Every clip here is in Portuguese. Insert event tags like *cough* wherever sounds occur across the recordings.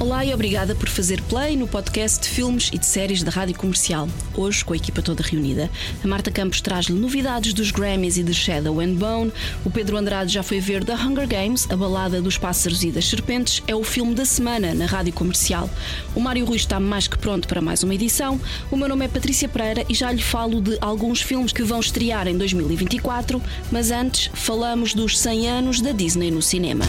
Olá e obrigada por fazer play no podcast de filmes e de séries da Rádio Comercial. Hoje, com a equipa toda reunida, a Marta Campos traz-lhe novidades dos Grammys e de Shadow and Bone. O Pedro Andrade já foi ver The Hunger Games, a balada dos pássaros e das serpentes, é o filme da semana na Rádio Comercial. O Mário Rui está mais que pronto para mais uma edição. O meu nome é Patrícia Pereira e já lhe falo de alguns filmes que vão estrear em 2024, mas antes falamos dos 100 anos da Disney no cinema.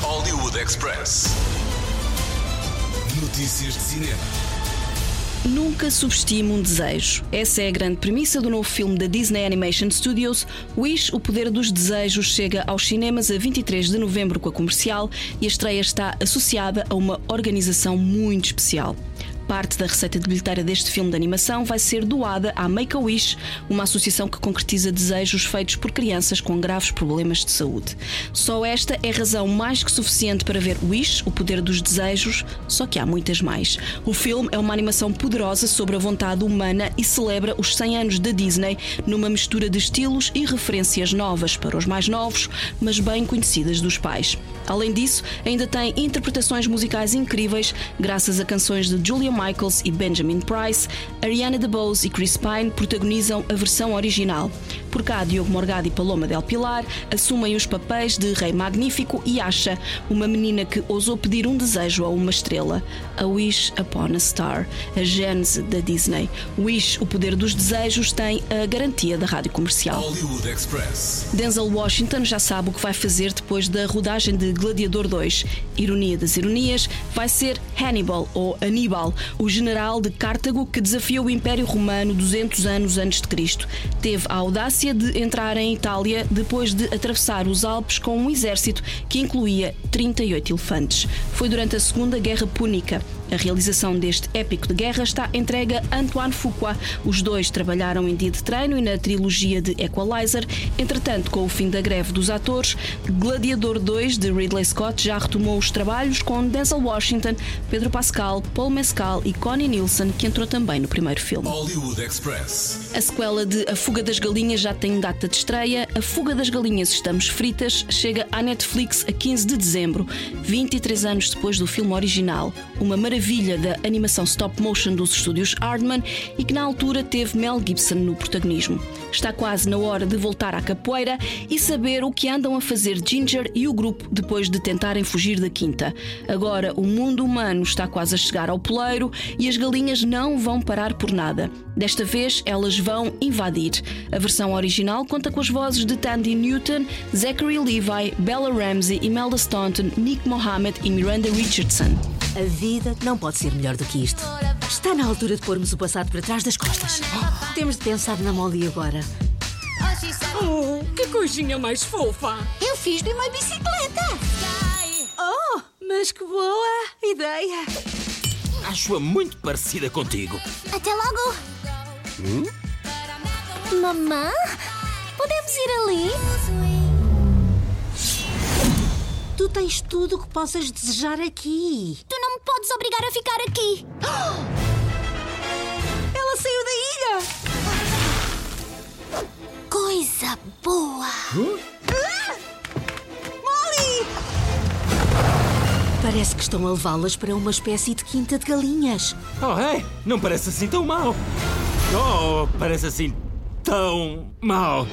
Hollywood Express. Notícias de cinema. Nunca subestime um desejo. Essa é a grande premissa do novo filme da Disney Animation Studios. Wish, o poder dos desejos, chega aos cinemas a 23 de novembro com a comercial e a estreia está associada a uma organização muito especial. Parte da receita de bilheteira deste filme de animação vai ser doada à Make-A-Wish, uma associação que concretiza desejos feitos por crianças com graves problemas de saúde. Só esta é razão mais que suficiente para ver Wish, o poder dos desejos, só que há muitas mais. O filme é uma animação poderosa sobre a vontade humana e celebra os 100 anos da Disney numa mistura de estilos e referências novas para os mais novos, mas bem conhecidas dos pais. Além disso, ainda tem interpretações musicais incríveis, graças a canções de Julia Michaels e Benjamin Price. Ariana DeBose e Chris Pine protagonizam a versão original. Por cá, Diogo Morgado e Paloma Del Pilar assumem os papéis de Rei Magnífico e Asha, uma menina que ousou pedir um desejo a uma estrela. A Wish Upon a Star, a gênese da Disney. Wish, o poder dos desejos, tem a garantia da rádio comercial. Hollywood Express. Denzel Washington já sabe o que vai fazer depois da rodagem de Gladiador 2. Ironia das ironias, vai ser Hannibal ou Aníbal, o general de Cartago que desafiou o Império Romano 200 anos antes de Cristo. Teve a audácia de entrar em Itália depois de atravessar os Alpes com um exército que incluía 38 elefantes. Foi durante a Segunda Guerra Púnica. A realização deste épico de guerra está entregue a Antoine Fuqua. Os dois trabalharam em dia de treino e na trilogia de Equalizer. Entretanto, com o fim da greve dos atores, Gladiador 2 de Ridley Scott já retomou os trabalhos com Denzel Washington, Pedro Pascal, Paul Mescal e Connie Nielsen, que entrou também no primeiro filme. Hollywood Express. A sequela de A Fuga das Galinhas já tem data de estreia. A Fuga das Galinhas Estamos Fritas chega à Netflix a 15 de dezembro, 23 anos depois do filme original. Uma maravilha da animação stop motion dos estúdios Hardman e que na altura teve Mel Gibson no protagonismo. Está quase na hora de voltar à capoeira e saber o que andam a fazer Ginger e o grupo depois de tentarem fugir da quinta. Agora o mundo humano está quase a chegar ao poleiro e as galinhas não vão parar por nada. Desta vez elas vão invadir. A versão original conta com as vozes de Tandy Newton, Zachary Levi, Bella Ramsey, Imelda Staunton, Nick Mohammed e Miranda Richardson. A vida não pode ser melhor do que isto. Está na altura de pormos o passado para trás das costas. Temos de pensar na Molly agora. Oh, que coisinha mais fofa! Eu fiz-lhe uma bicicleta. Oh, mas que boa ideia! Acho-a muito parecida contigo. Até logo. Mamã, podemos ir ali? Tu tens tudo o que possas desejar aqui. Tu obrigar a ficar aqui. *gasps* Ela saiu da ilha! Coisa boa. Molly! Parece que estão a levá-las para uma espécie de quinta de galinhas. Oh, é? Não parece assim tão mal. Oh, parece assim tão mal.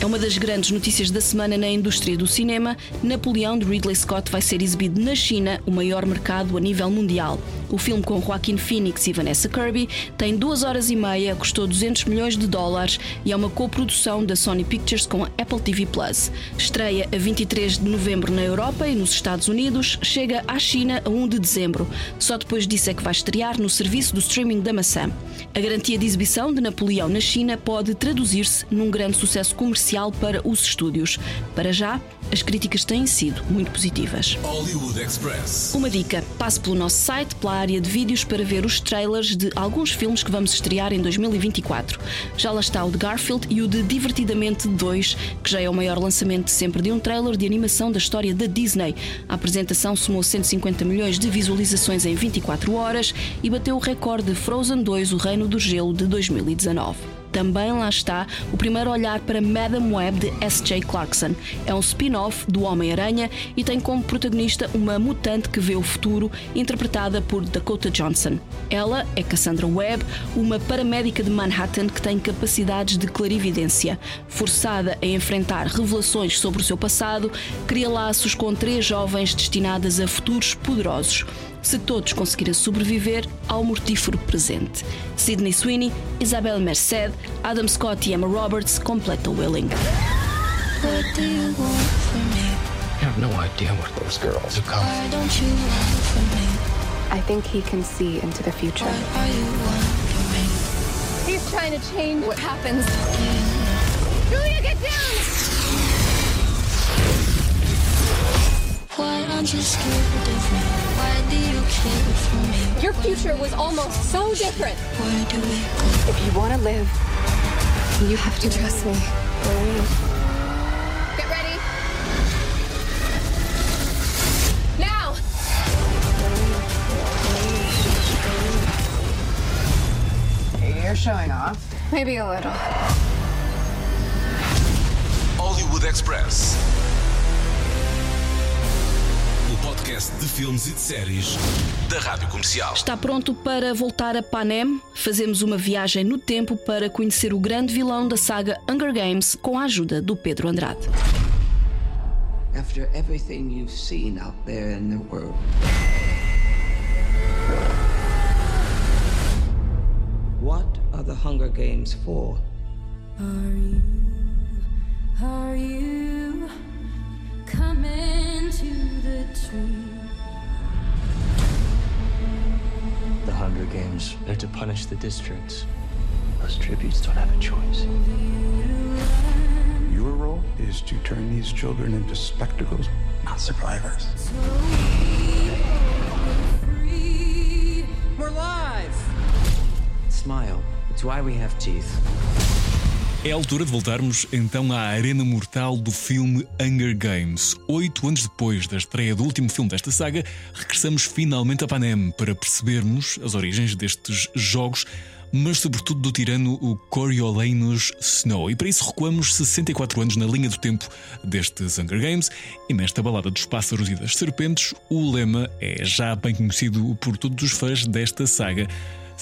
É uma das grandes notícias da semana na indústria do cinema. Napoleão de Ridley Scott vai ser exibido na China, o maior mercado a nível mundial. O filme com Joaquin Phoenix e Vanessa Kirby tem duas horas e meia, custou 200 milhões de dólares e é uma coprodução da Sony Pictures com a Apple TV Plus. Estreia a 23 de novembro na Europa e nos Estados Unidos, chega à China a 1 de dezembro. Só depois disso é que vai estrear no serviço do streaming da maçã. A garantia de exibição de Napoleão na China pode traduzir-se num grande sucesso comercial para os estúdios. Para já, as críticas têm sido muito positivas. Hollywood Express. Uma dica: passe pelo nosso site, pela área de vídeos, para ver os trailers de alguns filmes que vamos estrear em 2024. Já lá está o de Garfield e o de Divertidamente 2, que já é o maior lançamento de sempre de um trailer de animação da história da Disney. A apresentação somou 150 milhões de visualizações em 24 horas e bateu o recorde de Frozen 2, O Reino do Gelo, de 2019 também lá está o primeiro olhar para Madam Web de S.J. Clarkson. É um spin-off do Homem-Aranha e tem como protagonista uma mutante que vê o futuro, interpretada por Dakota Johnson. Ela é Cassandra Webb, uma paramédica de Manhattan que tem capacidades de clarividência. Forçada a enfrentar revelações sobre o seu passado, cria laços com três jovens destinadas a futuros poderosos se todos conseguirem sobreviver ao mortífero presente. Sidney Sweeney, Isabel Merced, Adam Scott e Emma Roberts completam o elenco. What do you want from me? I have no idea what those girls have come. Why don't you want from me? I think he can see into the future. What are you want from me? He's trying to change what happens. Julia, get down! Why aren't you scared of me? Why do you care for me? Your future was almost so different. Where do we go? If you want to live, you have to trust me. Get ready. Now! You're showing off. Maybe a little. Hollywood Express. Podcast de filmes e de séries da Rádio Comercial. Está pronto para voltar a Panem? Fazemos uma viagem no tempo para conhecer o grande vilão da saga Hunger Games com a ajuda do Pedro Andrade. After everything you've seen out there in the world, what are the Hunger Games for? Are you, are you coming to the tree? The Hunger Games are to punish the districts. Those tributes don't have a choice. Your role is to turn these children into spectacles, not survivors. We're live! Smile. It's why we have teeth. É a altura de voltarmos então à arena mortal do filme Hunger Games. Oito anos depois da estreia do último filme desta saga, regressamos finalmente a Panem para percebermos as origens destes jogos, mas sobretudo do tirano o Coriolanus Snow. E para isso recuamos 64 anos na linha do tempo destes Hunger Games, e nesta balada dos pássaros e das serpentes, o lema é já bem conhecido por todos os fãs desta saga.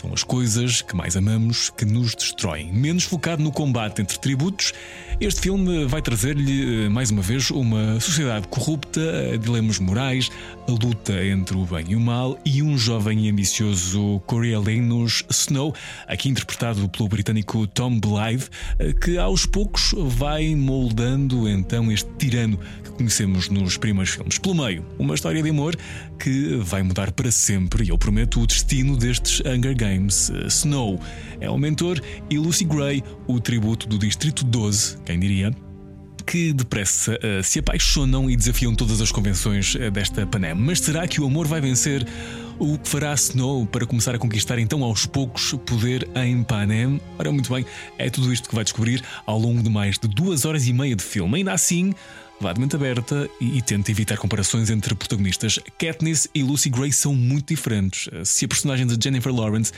São as coisas que mais amamos que nos destroem. Menos focado no combate entre tributos, este filme vai trazer-lhe, eh, mais uma vez, uma sociedade corrupta, dilemas morais, a luta entre o bem e o mal e um jovem e ambicioso Coriolanus Snow, aqui interpretado pelo britânico Tom Blythe, eh, que aos poucos vai moldando então este tirano que conhecemos nos primeiros filmes. Pelo meio, uma história de amor que vai mudar para sempre, e eu prometo, o destino destes Hunger Games. Snow é o mentor e Lucy Gray, o tributo do Distrito 12, quem diria? Que depressa uh, se apaixonam e desafiam todas as convenções uh, desta Panem. Mas será que o amor vai vencer? O que fará Snow para começar a conquistar então aos poucos poder em Panem? Ora, muito bem, é tudo isto que vai descobrir ao longo de mais de duas horas e meia de filme. Ainda assim, vá de mente aberta e, e tente evitar comparações entre protagonistas. Katniss e Lucy Gray são muito diferentes. Se a personagem de Jennifer Lawrence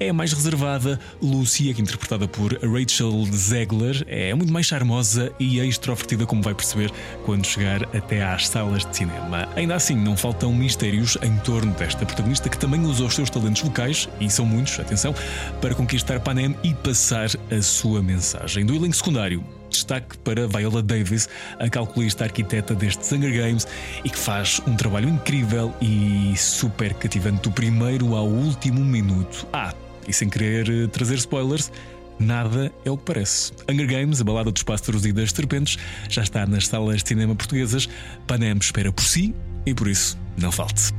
é mais reservada, Lucy, aqui interpretada por Rachel Zegler, é muito mais charmosa e extrovertida, como vai perceber quando chegar até às salas de cinema. Ainda assim, não faltam mistérios em torno desta protagonista que também usa os seus talentos vocais, e são muitos, atenção, para conquistar Panem e passar a sua mensagem. Do elenco secundário, destaque para Viola Davis, a calculista arquiteta destes Hunger Games e que faz um trabalho incrível e super cativante do primeiro ao último minuto. Ah, e sem querer eh, trazer spoilers, nada é o que parece. Hunger Games, a balada dos pássaros e das serpentes, já está nas salas de cinema portuguesas. Panem espera por si e por isso não falte.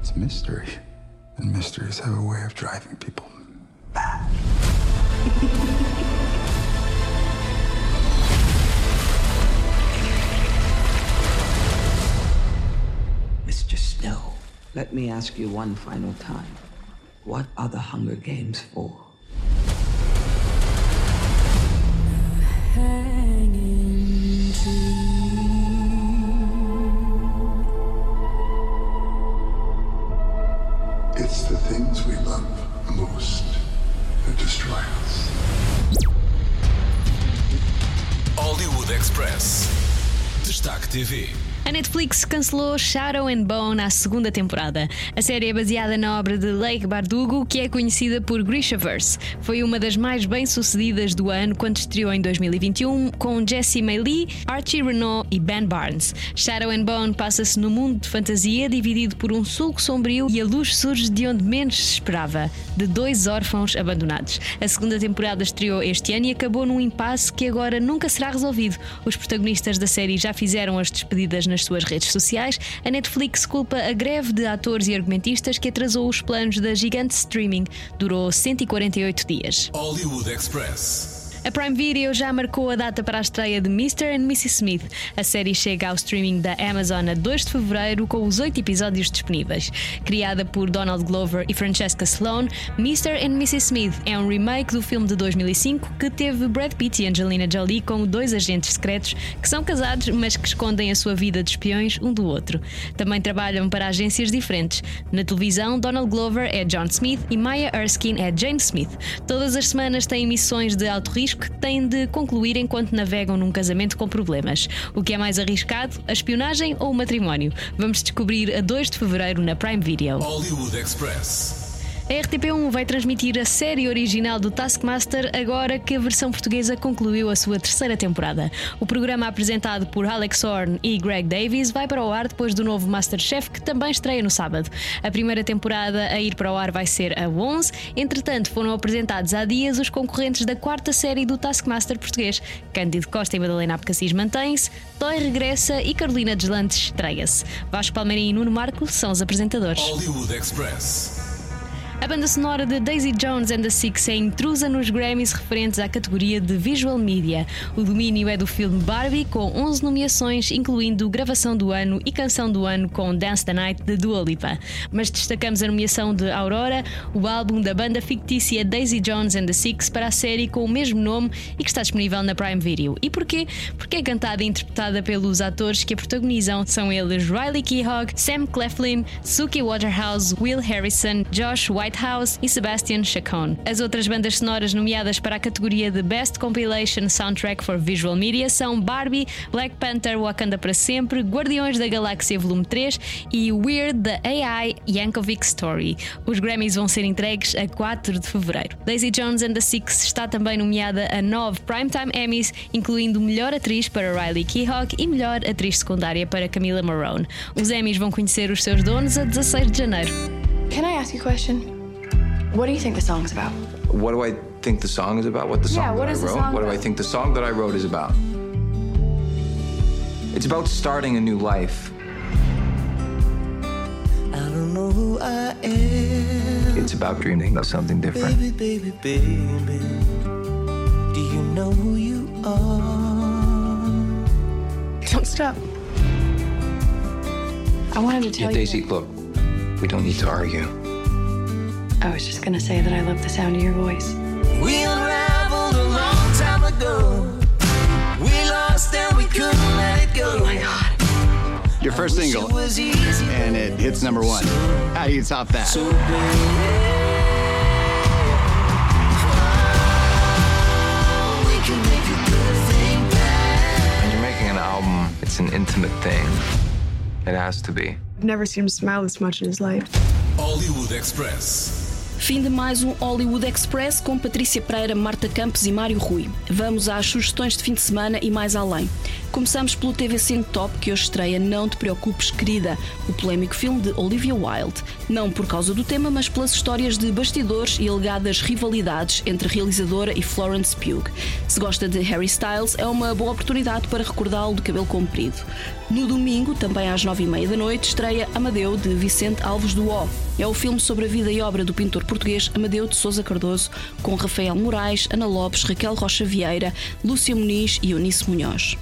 It's a mystery. And mysteries have a way of driving people mad. *laughs* Let me ask you one final time. What are the Hunger Games for? A Netflix cancelou Shadow and Bone à segunda temporada. A série é baseada na obra de Lake Bardugo, que é conhecida por Grishaverse. Foi uma das mais bem-sucedidas do ano quando estreou em 2021 com Jesse May Lee, Archie Renault e Ben Barnes. Shadow and Bone passa-se no mundo de fantasia dividido por um sulco sombrio e a luz surge de onde menos se esperava, de dois órfãos abandonados. A segunda temporada estreou este ano e acabou num impasse que agora nunca será resolvido. Os protagonistas da série já fizeram as despedidas nas suas redes sociais, a Netflix culpa a greve de atores e argumentistas que atrasou os planos da gigante streaming. Durou 148 dias. Hollywood Express. A Prime Video já marcou a data para a estreia de Mr. and Mrs. Smith. A série chega ao streaming da Amazon a 2 de fevereiro com os oito episódios disponíveis. Criada por Donald Glover e Francesca Sloane, Mr. and Mrs. Smith é um remake do filme de 2005 que teve Brad Pitt e Angelina Jolie como dois agentes secretos que são casados, mas que escondem a sua vida de espiões um do outro. Também trabalham para agências diferentes. Na televisão, Donald Glover é John Smith e Maya Erskine é Jane Smith. Todas as semanas têm missões de alto risco que têm de concluir enquanto navegam num casamento com problemas. O que é mais arriscado, a espionagem ou o matrimónio? Vamos descobrir a 2 de fevereiro na Prime Video. Hollywood Express. A RTP1 vai transmitir a série original do Taskmaster agora que a versão portuguesa concluiu a sua terceira temporada. O programa apresentado por Alex Horn e Greg Davies vai para o ar depois do novo Masterchef que também estreia no sábado. A primeira temporada a ir para o ar vai ser a 11. Entretanto, foram apresentados há dias os concorrentes da quarta série do Taskmaster português. Cândido Costa e Madalena Abcacis mantém-se, Toy regressa e Carolina Deslantes estreia-se. Vasco Palmeirim e Nuno Marco são os apresentadores. Hollywood Express. A banda sonora de Daisy Jones and the Six é intrusa nos Grammys referentes à categoria de Visual Media. O domínio é do filme Barbie, com 11 nomeações, incluindo gravação do ano e canção do ano com Dance the Night de Dua Lipa. Mas destacamos a nomeação de Aurora, o álbum da banda fictícia Daisy Jones and the Six para a série com o mesmo nome e que está disponível na Prime Video. E porquê? Porque é cantada e interpretada pelos atores que a protagonizam. São eles Riley Keough, Sam Cleflin, Suki Waterhouse, Will Harrison, Josh White Whitehouse e Sebastian Chacon. As outras bandas sonoras nomeadas para a categoria de Best Compilation Soundtrack for Visual Media são Barbie, Black Panther Wakanda para Sempre, Guardiões da Galáxia Volume 3 e Weird the AI Yankovic Story. Os Grammys vão ser entregues a 4 de fevereiro. Daisy Jones and the Six está também nomeada a 9 Primetime Emmys, incluindo Melhor Atriz para Riley Keough e Melhor Atriz Secundária para Camila Marone. Os Emmys vão conhecer os seus donos a 16 de janeiro. Can I ask you a question? What do you think the song's about? What do I think the song is about? What the song Yeah, what that is I the wrote? song what do I think the song that I wrote is about? It's about starting a new life. I don't know who I am. It's about dreaming of something different. Baby, baby, baby. Do you know who you are? Don't stop. I wanted to tell Yeah, Daisy, look, we don't need to argue. You. I was just gonna say that I love the sound of your voice. We unraveled a long time ago. We lost and we couldn't let it go. Oh my God. Your first single, it was easy, and it hits number one. How do you top that? So, baby, we can make a good thing bad. When you're making an album, it's an intimate thing. It has to be. I've never seen him smile this much in his life. Hollywood Express. Fim de mais um Hollywood Express com Patrícia Pereira, Marta Campos e Mário Rui. Vamos às sugestões de fim de semana e mais além. Começamos pelo TV Cine Top, que hoje estreia Não Te Preocupes, Querida, o polémico filme de Olivia Wilde. Não por causa do tema, mas pelas histórias de bastidores e alegadas rivalidades entre a realizadora e Florence Pugh. Se gosta de Harry Styles, é uma boa oportunidade para recordá-lo de cabelo comprido. No domingo, também às nove e meia da noite, estreia Amadeu, de Vicente Alves do O. É o filme sobre a vida e obra do pintor português Amadeu de Souza Cardoso, com Rafael Moraes, Ana Lopes, Raquel Rocha Vieira, Lúcia Muniz e Eunice Munhoz.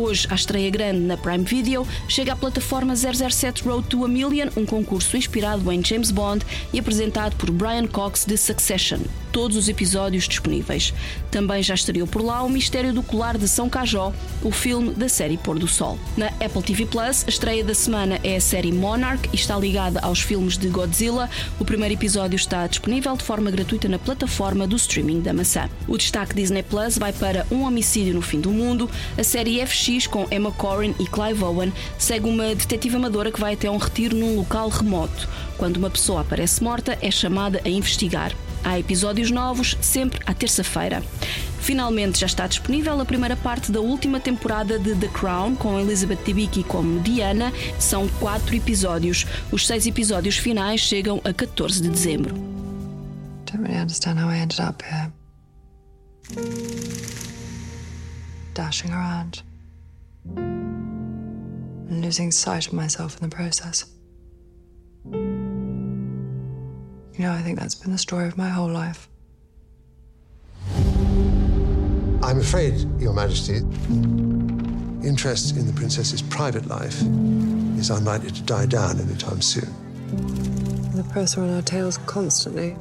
Hoje, à estreia grande na Prime Video, chega a plataforma 007 Road to a Million, um concurso inspirado em James Bond e apresentado por Brian Cox de Succession. Todos os episódios disponíveis. Também já estreou por lá O Mistério do Colar de São Cajó, o filme da série Pôr do Sol. Na Apple TV Plus, a estreia da semana é a série Monarch e está ligada aos filmes de Godzilla. O primeiro episódio está disponível de forma gratuita na plataforma do streaming da maçã. O destaque Disney Plus vai para Um Homicídio no Fim do Mundo. A série FX com Emma Corrin e Clive Owen segue uma detetive amadora que vai até um retiro num local remoto. Quando uma pessoa aparece morta, é chamada a investigar. Há episódios novos sempre à terça-feira. Finalmente já está disponível a primeira parte da última temporada de The Crown, com Elizabeth Debicki como Diana. São quatro episódios. Os seis episódios finais chegam a 14 de dezembro. Dashing around. And losing sight of myself in the process. You know, I think that's been the story of my whole life. I'm afraid, Your Majesty, interest in the princess's private life is unlikely to die down anytime soon. The press are on our tails constantly.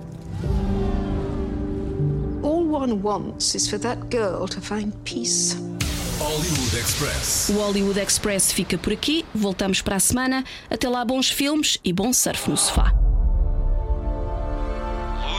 All one wants is for that girl to find peace. Hollywood Express. O Hollywood Express fica por aqui. Voltamos para a semana. Até lá, bons filmes e bom surf no sofá.